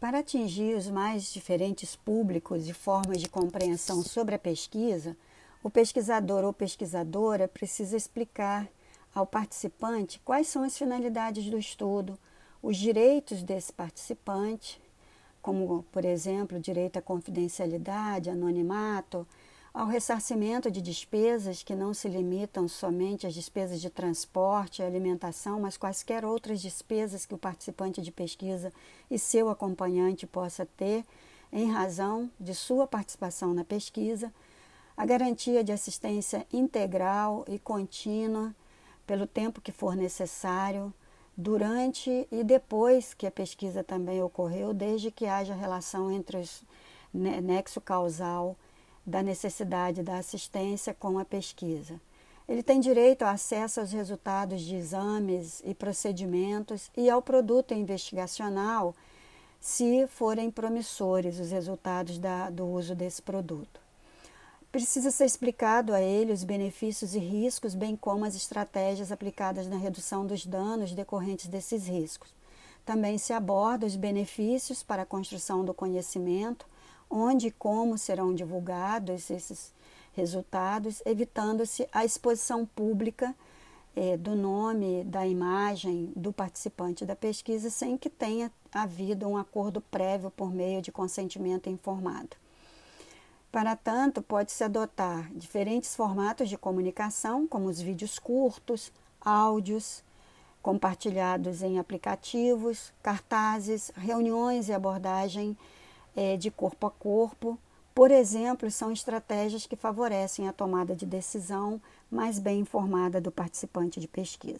Para atingir os mais diferentes públicos e formas de compreensão sobre a pesquisa, o pesquisador ou pesquisadora precisa explicar ao participante quais são as finalidades do estudo, os direitos desse participante, como, por exemplo, direito à confidencialidade, anonimato, ao ressarcimento de despesas que não se limitam somente às despesas de transporte e alimentação, mas quaisquer outras despesas que o participante de pesquisa e seu acompanhante possa ter em razão de sua participação na pesquisa, a garantia de assistência integral e contínua pelo tempo que for necessário, durante e depois que a pesquisa também ocorreu, desde que haja relação entre os nexo causal da necessidade da assistência com a pesquisa. Ele tem direito ao acesso aos resultados de exames e procedimentos e ao produto investigacional, se forem promissores os resultados da, do uso desse produto. Precisa ser explicado a ele os benefícios e riscos, bem como as estratégias aplicadas na redução dos danos decorrentes desses riscos. Também se aborda os benefícios para a construção do conhecimento, onde e como serão divulgados esses resultados, evitando-se a exposição pública é, do nome, da imagem do participante da pesquisa, sem que tenha havido um acordo prévio por meio de consentimento informado. Para tanto, pode-se adotar diferentes formatos de comunicação, como os vídeos curtos, áudios, compartilhados em aplicativos, cartazes, reuniões e abordagem é, de corpo a corpo, por exemplo, são estratégias que favorecem a tomada de decisão mais bem informada do participante de pesquisa.